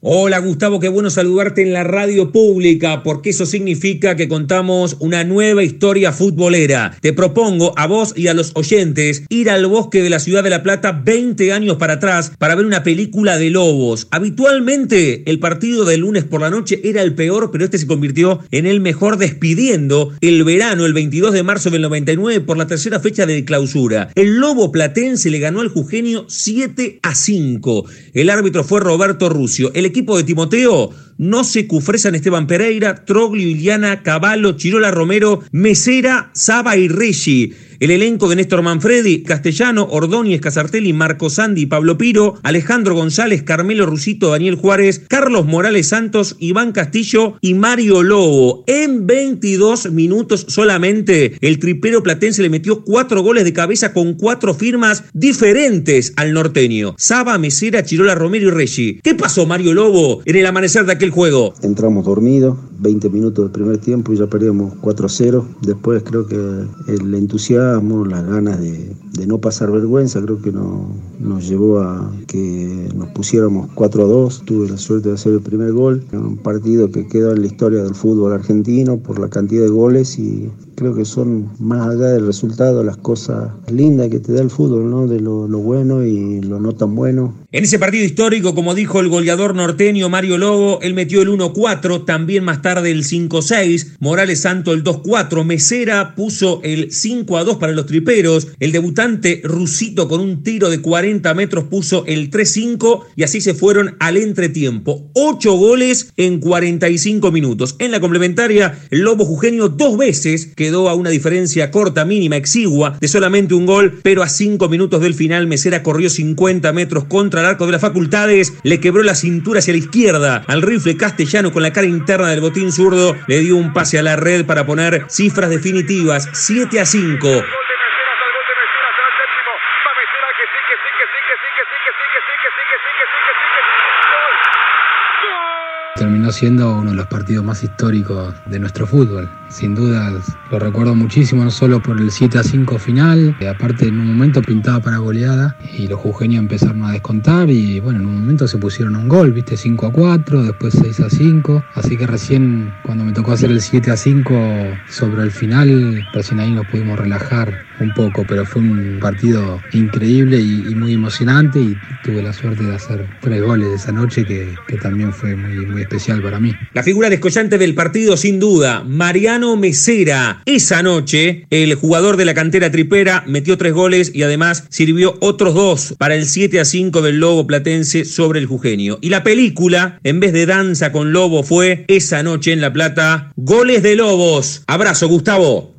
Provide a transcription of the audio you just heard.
Hola Gustavo, qué bueno saludarte en la radio pública, porque eso significa que contamos una nueva historia futbolera. Te propongo a vos y a los oyentes ir al bosque de la ciudad de La Plata 20 años para atrás para ver una película de lobos. Habitualmente el partido del lunes por la noche era el peor, pero este se convirtió en el mejor despidiendo el verano, el 22 de marzo del 99, por la tercera fecha de clausura. El lobo platense le ganó al Jugenio 7 a 5. El árbitro fue Roberto Rucio. El equipo de Timoteo no se cufresan Esteban Pereira, Troglio, Iliana, Caballo, Chirola Romero, Mesera, Saba y Reggi. El elenco de Néstor Manfredi, Castellano, Ordóñez, Casartelli, Marco Sandi, Pablo Piro, Alejandro González, Carmelo Rusito, Daniel Juárez, Carlos Morales Santos, Iván Castillo y Mario Lobo. En 22 minutos solamente, el tripero platense le metió cuatro goles de cabeza con cuatro firmas diferentes al norteño. Saba, Mesera, Chirola Romero y Reggi. ¿Qué pasó, Mario Lobo, en el amanecer de aquel juego? Entramos dormidos, 20 minutos del primer tiempo y ya perdíamos 4-0. Después creo que el entusiasmo las ganas de, no pasar vergüenza, creo que no, nos llevó a que nos pusiéramos 4 a 2. Tuve la suerte de hacer el primer gol. Un partido que quedó en la historia del fútbol argentino por la cantidad de goles y creo que son más allá del resultado las cosas lindas que te da el fútbol, ¿no? De lo, bueno y lo no tan bueno. En ese partido histórico, como dijo el goleador norteño Mario Lobo, él metió el 1-4, también más tarde el 5-6, Morales Santo el 2-4, Mesera puso el 5-2 para los triperos, el debutante Rusito con un tiro de 40 metros puso el 3-5 y así se fueron al entretiempo. 8 goles en 45 minutos. En la complementaria, el Lobo Jugenio dos veces que quedó a una diferencia corta, mínima, exigua, de solamente un gol, pero a cinco minutos del final Mesera corrió 50 metros contra el arco de las facultades, le quebró la cintura hacia la izquierda al rifle castellano con la cara interna del botín zurdo, le dio un pase a la red para poner cifras definitivas, 7 a 5. Terminó siendo uno de los partidos más históricos de nuestro fútbol. Sin duda lo recuerdo muchísimo, no solo por el 7 a 5 final, aparte en un momento pintaba para goleada y los jujeños empezaron a descontar y bueno, en un momento se pusieron un gol, viste, 5 a 4, después 6 a 5, así que recién cuando me tocó hacer el 7 a 5 sobre el final, recién ahí nos pudimos relajar un poco, pero fue un partido increíble y, muy emocionante y tuve la suerte de hacer tres goles esa noche que, también fue muy, muy especial para mí. La figura descollante del partido, sin duda, Mariano Mesera. Esa noche, el jugador de la cantera tripera metió tres goles y además sirvió otros dos para el 7 a 5 del Lobo Platense sobre el Jugenio. Y la película, en vez de danza con Lobo, fue esa noche en La Plata, Goles de Lobos. Abrazo, Gustavo.